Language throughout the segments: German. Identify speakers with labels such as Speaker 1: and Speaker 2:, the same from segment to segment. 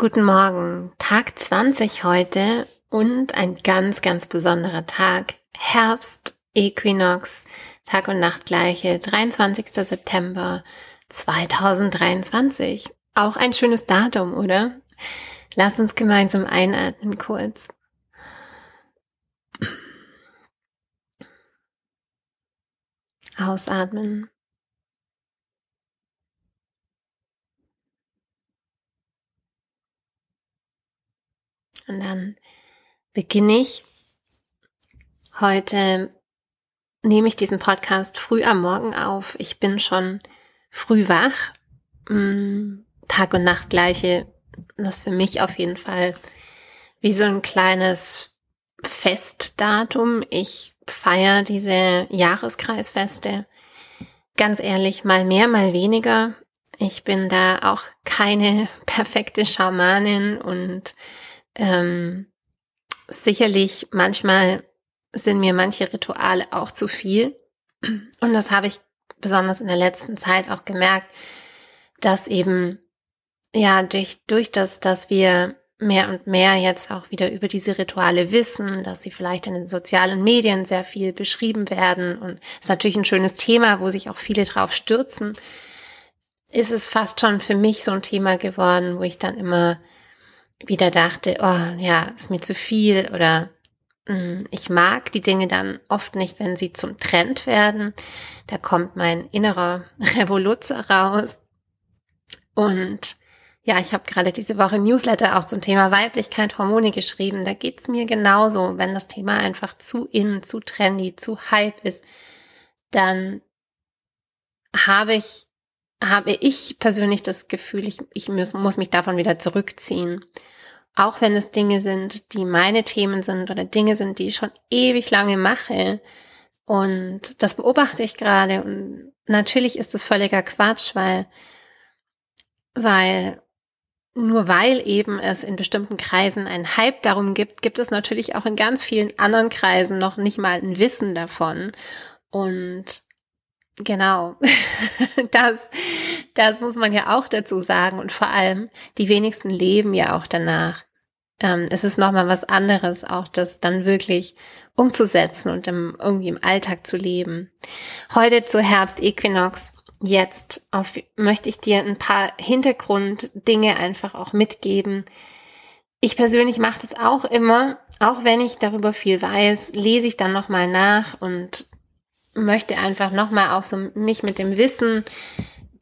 Speaker 1: Guten Morgen, Tag 20 heute und ein ganz, ganz besonderer Tag. Herbst, Äquinox, Tag und Nacht gleiche, 23. September 2023. Auch ein schönes Datum, oder? Lass uns gemeinsam einatmen kurz. Ausatmen. Und dann beginne ich. Heute nehme ich diesen Podcast früh am Morgen auf. Ich bin schon früh wach. Mm, Tag und Nacht gleiche. Das ist für mich auf jeden Fall wie so ein kleines Festdatum. Ich feiere diese Jahreskreisfeste. Ganz ehrlich, mal mehr, mal weniger. Ich bin da auch keine perfekte Schamanin und ähm, sicherlich manchmal sind mir manche Rituale auch zu viel. Und das habe ich besonders in der letzten Zeit auch gemerkt, dass eben, ja, durch, durch das, dass wir mehr und mehr jetzt auch wieder über diese Rituale wissen, dass sie vielleicht in den sozialen Medien sehr viel beschrieben werden und ist natürlich ein schönes Thema, wo sich auch viele drauf stürzen, ist es fast schon für mich so ein Thema geworden, wo ich dann immer wieder dachte, oh ja, ist mir zu viel oder mh, hm, ich mag die Dinge dann oft nicht, wenn sie zum Trend werden. Da kommt mein innerer Revoluzzer raus. Und ja, ich habe gerade diese Woche Newsletter auch zum Thema Weiblichkeit, Hormone geschrieben. Da geht's mir genauso. Wenn das Thema einfach zu in, zu trendy, zu hype ist, dann habe ich habe ich persönlich das Gefühl, ich, ich muss, muss mich davon wieder zurückziehen. Auch wenn es Dinge sind, die meine Themen sind oder Dinge sind, die ich schon ewig lange mache. Und das beobachte ich gerade. Und natürlich ist es völliger Quatsch, weil, weil nur weil eben es in bestimmten Kreisen einen Hype darum gibt, gibt es natürlich auch in ganz vielen anderen Kreisen noch nicht mal ein Wissen davon. Und Genau, das, das muss man ja auch dazu sagen. Und vor allem, die wenigsten leben ja auch danach. Ähm, es ist nochmal was anderes, auch das dann wirklich umzusetzen und im, irgendwie im Alltag zu leben. Heute zu Herbst Equinox. Jetzt auf, möchte ich dir ein paar Hintergrunddinge einfach auch mitgeben. Ich persönlich mache das auch immer, auch wenn ich darüber viel weiß, lese ich dann nochmal nach und möchte einfach nochmal auch so mich mit dem Wissen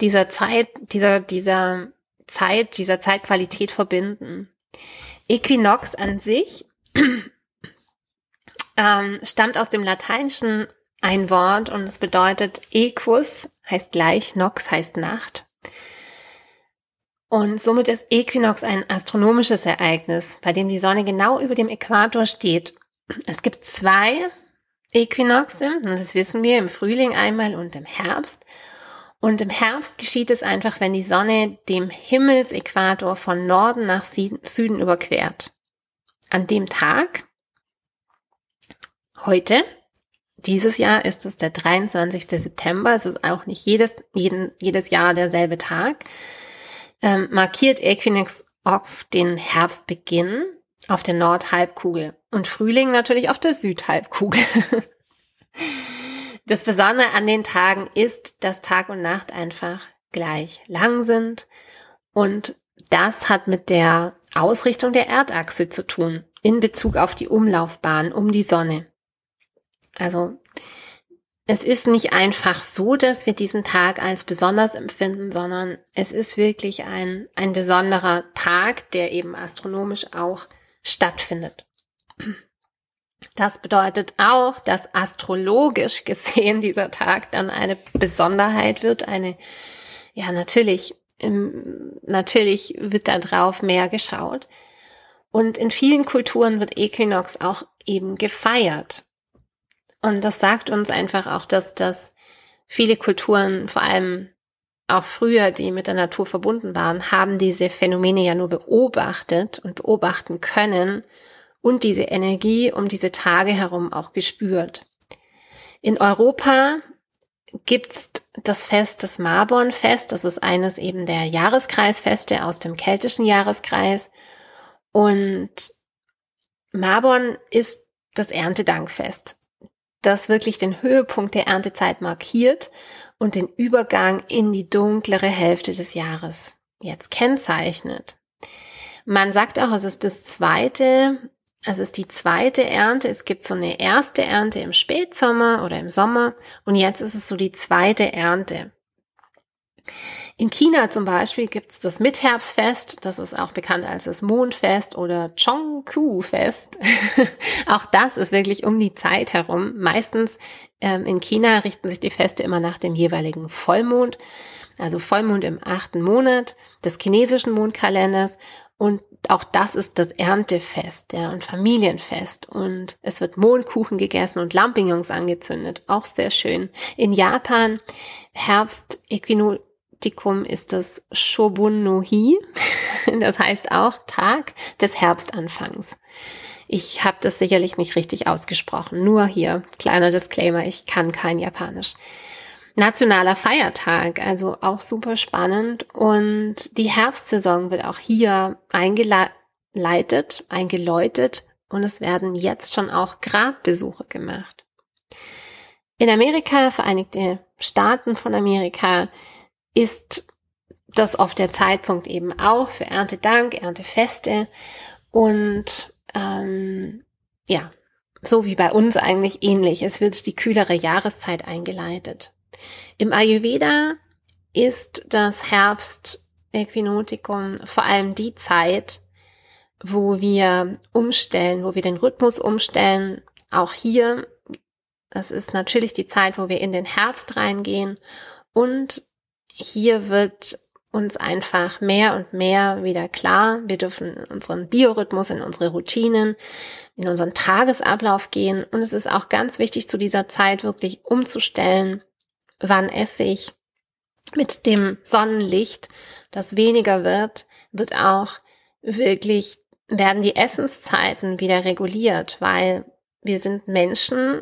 Speaker 1: dieser Zeit, dieser, dieser Zeit, dieser Zeitqualität verbinden. Equinox an sich ähm, stammt aus dem Lateinischen ein Wort und es bedeutet Equus heißt gleich, Nox heißt Nacht. Und somit ist Equinox ein astronomisches Ereignis, bei dem die Sonne genau über dem Äquator steht. Es gibt zwei Äquinoxe, das wissen wir im Frühling einmal und im Herbst. Und im Herbst geschieht es einfach, wenn die Sonne dem Himmelsäquator von Norden nach Süden überquert. An dem Tag, heute, dieses Jahr ist es der 23. September, es ist auch nicht jedes, jeden, jedes Jahr derselbe Tag, ähm, markiert Equinox oft den Herbstbeginn auf der Nordhalbkugel und Frühling natürlich auf der Südhalbkugel. Das Besondere an den Tagen ist, dass Tag und Nacht einfach gleich lang sind und das hat mit der Ausrichtung der Erdachse zu tun in Bezug auf die Umlaufbahn um die Sonne. Also es ist nicht einfach so, dass wir diesen Tag als besonders empfinden, sondern es ist wirklich ein, ein besonderer Tag, der eben astronomisch auch stattfindet. Das bedeutet auch, dass astrologisch gesehen dieser Tag dann eine Besonderheit wird, eine, ja, natürlich, natürlich wird da drauf mehr geschaut. Und in vielen Kulturen wird Äquinox auch eben gefeiert. Und das sagt uns einfach auch, dass das viele Kulturen, vor allem auch früher, die mit der Natur verbunden waren, haben diese Phänomene ja nur beobachtet und beobachten können und diese Energie um diese Tage herum auch gespürt. In Europa gibt's das Fest des Marbonfest. Das ist eines eben der Jahreskreisfeste aus dem keltischen Jahreskreis. Und Marbon ist das Erntedankfest, das wirklich den Höhepunkt der Erntezeit markiert und den Übergang in die dunklere Hälfte des Jahres jetzt kennzeichnet. Man sagt auch, es ist das zweite, es ist die zweite Ernte. Es gibt so eine erste Ernte im Spätsommer oder im Sommer und jetzt ist es so die zweite Ernte. In China zum Beispiel gibt es das Mitherbstfest, das ist auch bekannt als das Mondfest oder Chongku-Fest. auch das ist wirklich um die Zeit herum. Meistens ähm, in China richten sich die Feste immer nach dem jeweiligen Vollmond, also Vollmond im achten Monat des chinesischen Mondkalenders. Und auch das ist das Erntefest, ja, und Familienfest. Und es wird Mondkuchen gegessen und Lampignons angezündet. Auch sehr schön. In Japan Herbst Equinotikum ist das Shobun no Hi. Das heißt auch Tag des Herbstanfangs. Ich habe das sicherlich nicht richtig ausgesprochen. Nur hier, kleiner Disclaimer, ich kann kein Japanisch. Nationaler Feiertag, also auch super spannend. Und die Herbstsaison wird auch hier eingeleitet, eingeläutet und es werden jetzt schon auch Grabbesuche gemacht. In Amerika, Vereinigte Staaten von Amerika, ist das oft der Zeitpunkt eben auch für Erntedank, Erntefeste und ähm, ja, so wie bei uns eigentlich ähnlich. Es wird die kühlere Jahreszeit eingeleitet. Im Ayurveda ist das Herbst-Äquinotikum vor allem die Zeit, wo wir umstellen, wo wir den Rhythmus umstellen. Auch hier, das ist natürlich die Zeit, wo wir in den Herbst reingehen und hier wird uns einfach mehr und mehr wieder klar, wir dürfen in unseren Biorhythmus, in unsere Routinen, in unseren Tagesablauf gehen. Und es ist auch ganz wichtig, zu dieser Zeit wirklich umzustellen, wann esse ich. Mit dem Sonnenlicht, das weniger wird, wird auch wirklich, werden die Essenszeiten wieder reguliert, weil wir sind Menschen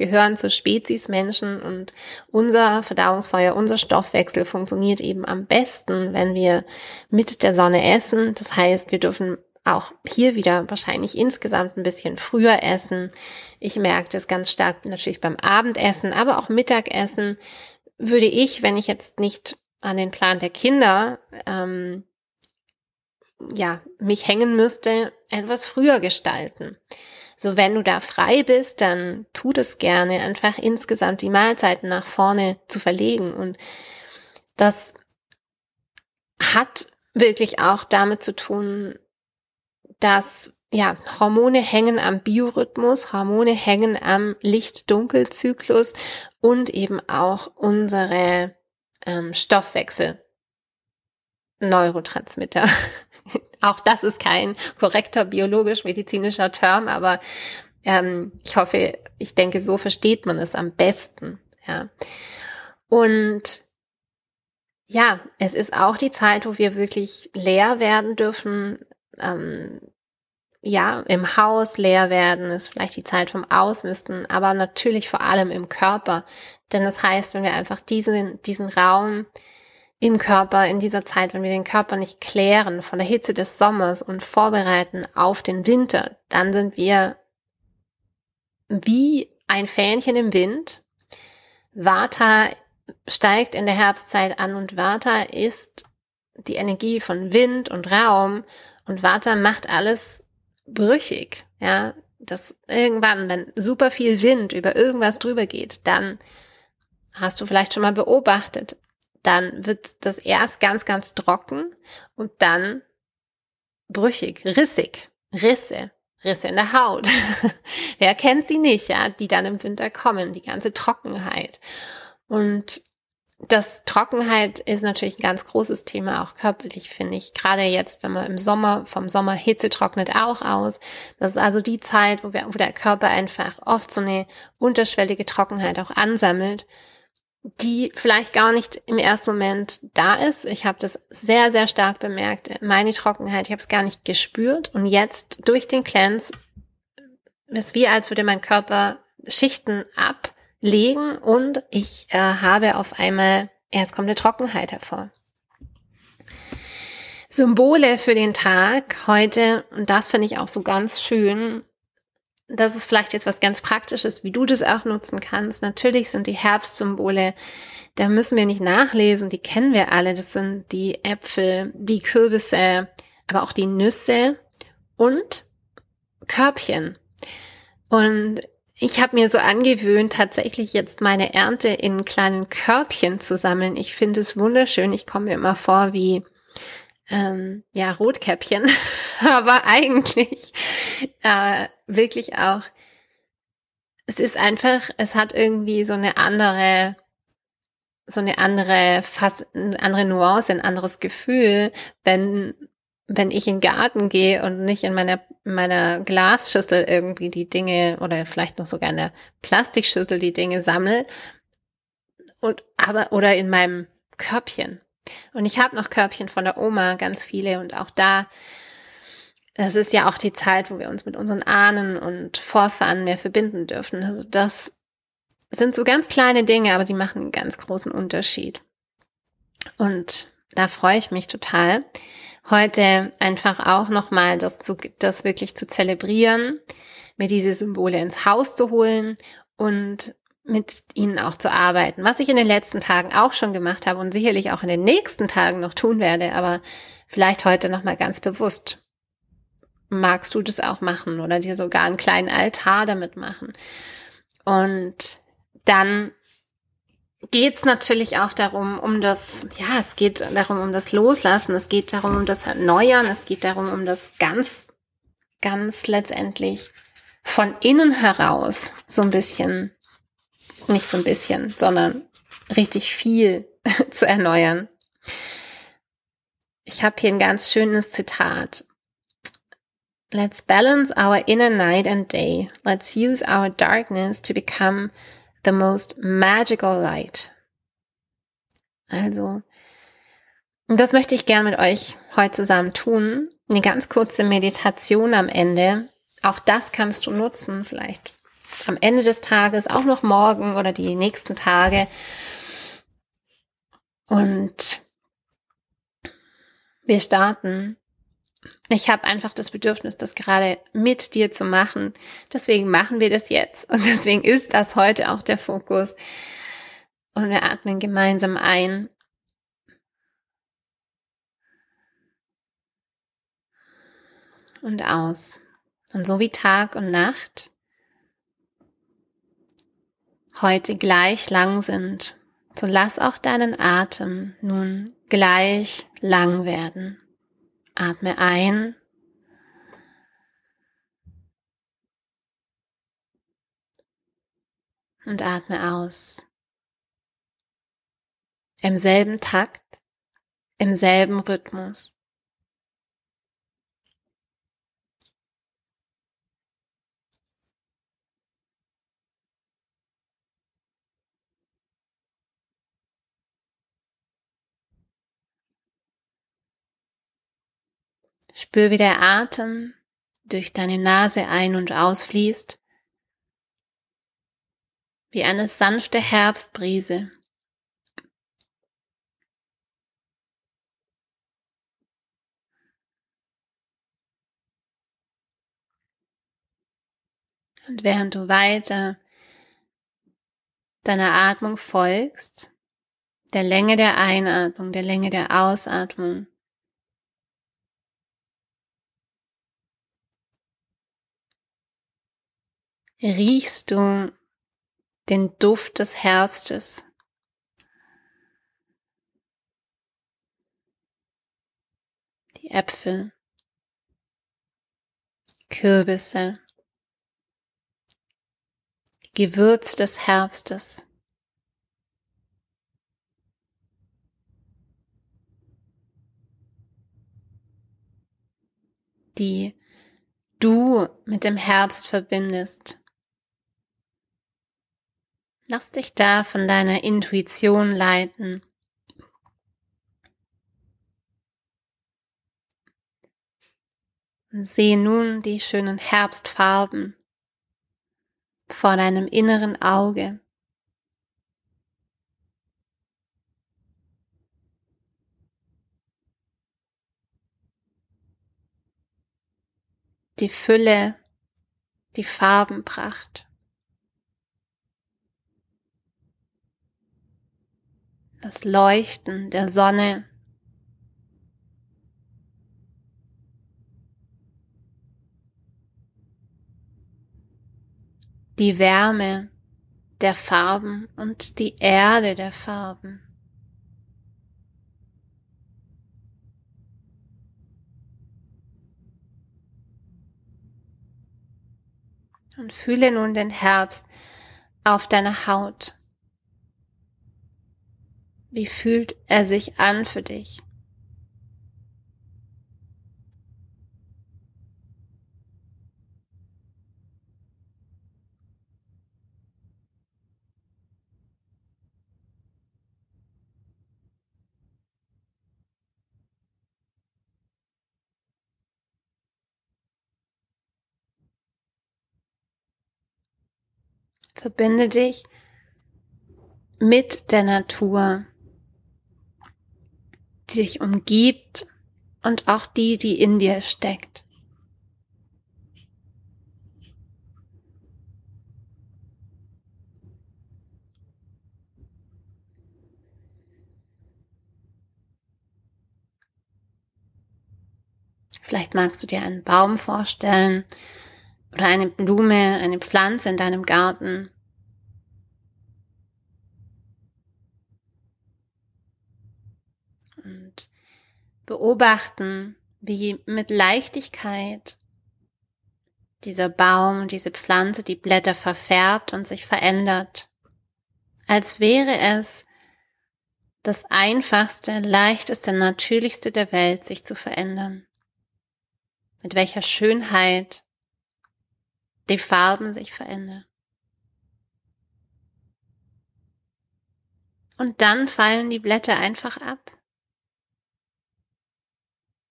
Speaker 1: gehören zur Spezies Menschen und unser Verdauungsfeuer, unser Stoffwechsel funktioniert eben am besten, wenn wir mit der Sonne essen. Das heißt, wir dürfen auch hier wieder wahrscheinlich insgesamt ein bisschen früher essen. Ich merke das ganz stark natürlich beim Abendessen, aber auch Mittagessen würde ich, wenn ich jetzt nicht an den Plan der Kinder ähm, ja mich hängen müsste, etwas früher gestalten. So, wenn du da frei bist, dann tu das gerne, einfach insgesamt die Mahlzeiten nach vorne zu verlegen. Und das hat wirklich auch damit zu tun, dass ja, Hormone hängen am Biorhythmus, Hormone hängen am Licht-Dunkel-Zyklus und eben auch unsere ähm, Stoffwechsel. Neurotransmitter. Auch das ist kein korrekter biologisch-medizinischer Term, aber ähm, ich hoffe, ich denke, so versteht man es am besten. Ja. Und ja, es ist auch die Zeit, wo wir wirklich leer werden dürfen. Ähm, ja, im Haus leer werden, ist vielleicht die Zeit vom Ausmisten, aber natürlich vor allem im Körper. Denn das heißt, wenn wir einfach diesen, diesen Raum im Körper in dieser Zeit, wenn wir den Körper nicht klären von der Hitze des Sommers und vorbereiten auf den Winter, dann sind wir wie ein Fähnchen im Wind. Vata steigt in der Herbstzeit an und Vata ist die Energie von Wind und Raum und Vata macht alles brüchig, ja, dass irgendwann, wenn super viel Wind über irgendwas drüber geht, dann hast du vielleicht schon mal beobachtet, dann wird das erst ganz, ganz trocken und dann brüchig, rissig, Risse, Risse in der Haut. Wer kennt sie nicht, ja, die dann im Winter kommen, die ganze Trockenheit. Und das Trockenheit ist natürlich ein ganz großes Thema, auch körperlich, finde ich. Gerade jetzt, wenn man im Sommer, vom Sommer Hitze trocknet auch aus. Das ist also die Zeit, wo, wir, wo der Körper einfach oft so eine unterschwellige Trockenheit auch ansammelt die vielleicht gar nicht im ersten Moment da ist. Ich habe das sehr, sehr stark bemerkt, meine Trockenheit, ich habe es gar nicht gespürt. Und jetzt durch den Cleanse ist wie, als würde mein Körper Schichten legen und ich äh, habe auf einmal, es kommt eine Trockenheit hervor. Symbole für den Tag heute, und das finde ich auch so ganz schön, das ist vielleicht jetzt was ganz Praktisches, wie du das auch nutzen kannst. Natürlich sind die Herbstsymbole, da müssen wir nicht nachlesen, die kennen wir alle. Das sind die Äpfel, die Kürbisse, aber auch die Nüsse und Körbchen. Und ich habe mir so angewöhnt, tatsächlich jetzt meine Ernte in kleinen Körbchen zu sammeln. Ich finde es wunderschön. Ich komme mir immer vor wie ähm, ja, Rotkäppchen, aber eigentlich äh, wirklich auch, es ist einfach, es hat irgendwie so eine andere, so eine andere, fast eine andere Nuance, ein anderes Gefühl, wenn, wenn ich in den Garten gehe und nicht in meiner, meiner Glasschüssel irgendwie die Dinge oder vielleicht noch sogar in der Plastikschüssel die Dinge sammle und aber oder in meinem Körbchen. Und ich habe noch Körbchen von der Oma, ganz viele. Und auch da, das ist ja auch die Zeit, wo wir uns mit unseren Ahnen und Vorfahren mehr verbinden dürfen. Also das sind so ganz kleine Dinge, aber sie machen einen ganz großen Unterschied. Und da freue ich mich total, heute einfach auch nochmal das, zu, das wirklich zu zelebrieren, mir diese Symbole ins Haus zu holen und mit ihnen auch zu arbeiten, was ich in den letzten Tagen auch schon gemacht habe und sicherlich auch in den nächsten Tagen noch tun werde, aber vielleicht heute noch mal ganz bewusst. Magst du das auch machen oder dir sogar einen kleinen Altar damit machen? Und dann geht es natürlich auch darum, um das, ja, es geht darum, um das Loslassen, es geht darum, um das Erneuern, es geht darum, um das ganz, ganz letztendlich von innen heraus so ein bisschen nicht so ein bisschen, sondern richtig viel zu erneuern. Ich habe hier ein ganz schönes Zitat. Let's balance our inner night and day. Let's use our darkness to become the most magical light. Also, das möchte ich gern mit euch heute zusammen tun. Eine ganz kurze Meditation am Ende. Auch das kannst du nutzen, vielleicht am Ende des Tages, auch noch morgen oder die nächsten Tage. Und wir starten. Ich habe einfach das Bedürfnis, das gerade mit dir zu machen. Deswegen machen wir das jetzt. Und deswegen ist das heute auch der Fokus. Und wir atmen gemeinsam ein. Und aus. Und so wie Tag und Nacht heute gleich lang sind, so lass auch deinen Atem nun gleich lang werden. Atme ein. Und atme aus. Im selben Takt, im selben Rhythmus. Spür, wie der Atem durch deine Nase ein- und ausfließt, wie eine sanfte Herbstbrise. Und während du weiter deiner Atmung folgst, der Länge der Einatmung, der Länge der Ausatmung, riechst du den Duft des Herbstes. Die Äpfel, Kürbisse, Gewürz des Herbstes. die du mit dem Herbst verbindest. Lass dich da von deiner Intuition leiten. Und sehe nun die schönen Herbstfarben vor deinem inneren Auge. Die Fülle, die Farbenpracht. Das Leuchten der Sonne. Die Wärme der Farben und die Erde der Farben. Und fühle nun den Herbst auf deiner Haut. Wie fühlt er sich an für dich? Verbinde dich mit der Natur, die dich umgibt und auch die, die in dir steckt. Vielleicht magst du dir einen Baum vorstellen oder eine Blume, eine Pflanze in deinem Garten. Und beobachten, wie mit Leichtigkeit dieser Baum, diese Pflanze die Blätter verfärbt und sich verändert, als wäre es das einfachste, leichteste, natürlichste der Welt, sich zu verändern. Mit welcher Schönheit die Farben sich verändern. Und dann fallen die Blätter einfach ab.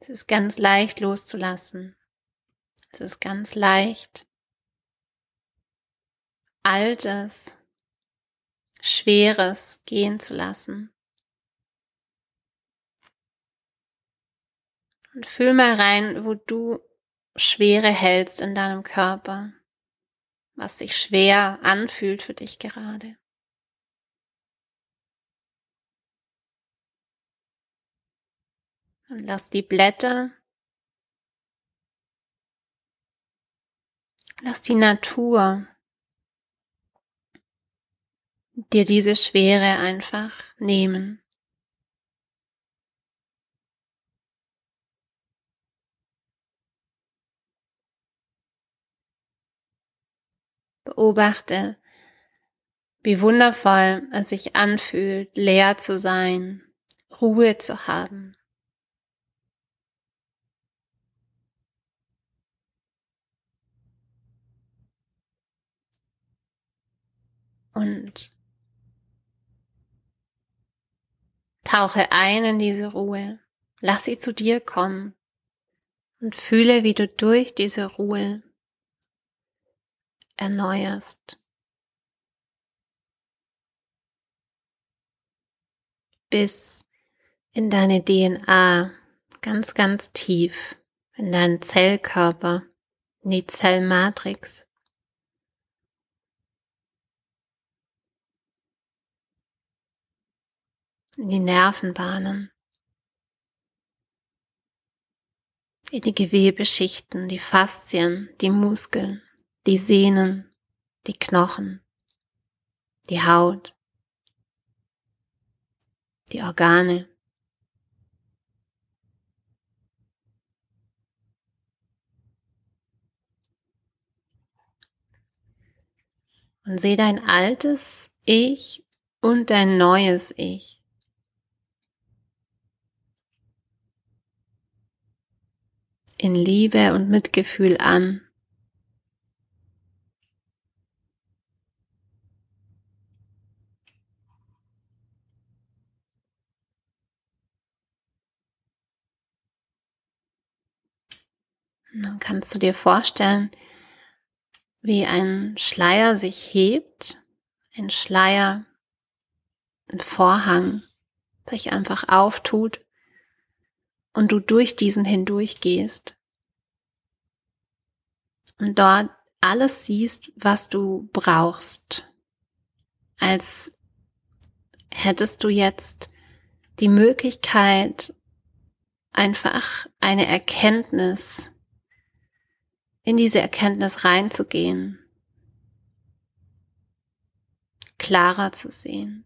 Speaker 1: Es ist ganz leicht loszulassen. Es ist ganz leicht, Altes, Schweres gehen zu lassen. Und fühl mal rein, wo du Schwere hältst in deinem Körper was sich schwer anfühlt für dich gerade. Und lass die Blätter, lass die Natur dir diese Schwere einfach nehmen. Beobachte, wie wundervoll es sich anfühlt, leer zu sein, Ruhe zu haben. Und tauche ein in diese Ruhe. Lass sie zu dir kommen und fühle, wie du durch diese Ruhe erneuerst. Bis in deine DNA ganz, ganz tief, in deinen Zellkörper, in die Zellmatrix. In die Nervenbahnen, in die Gewebeschichten, die Faszien, die Muskeln die Sehnen, die Knochen, die Haut, die Organe. Und seh dein altes Ich und dein neues Ich. In Liebe und Mitgefühl an. Dann kannst du dir vorstellen, wie ein Schleier sich hebt, ein Schleier, ein Vorhang sich einfach auftut und du durch diesen hindurch gehst. und dort alles siehst, was du brauchst. Als hättest du jetzt die Möglichkeit, einfach eine Erkenntnis, in diese Erkenntnis reinzugehen, klarer zu sehen.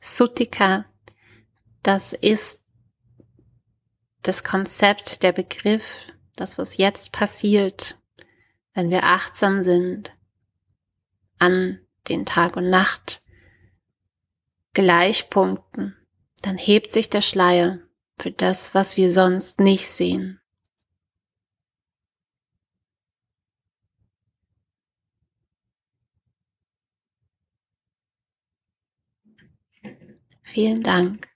Speaker 1: Sutika, das ist das Konzept, der Begriff, das, was jetzt passiert, wenn wir achtsam sind an den Tag und Nacht Gleichpunkten, dann hebt sich der Schleier für das, was wir sonst nicht sehen. Vielen Dank.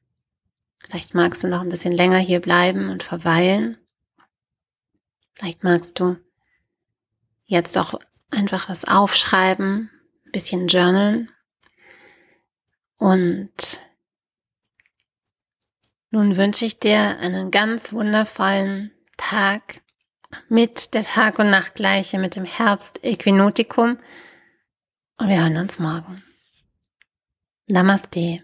Speaker 1: Vielleicht magst du noch ein bisschen länger hier bleiben und verweilen. Vielleicht magst du jetzt auch einfach was aufschreiben, ein bisschen journalen. Und nun wünsche ich dir einen ganz wundervollen Tag mit der Tag- und Nachtgleiche, mit dem Herbst-Äquinotikum. Und wir hören uns morgen. Namaste.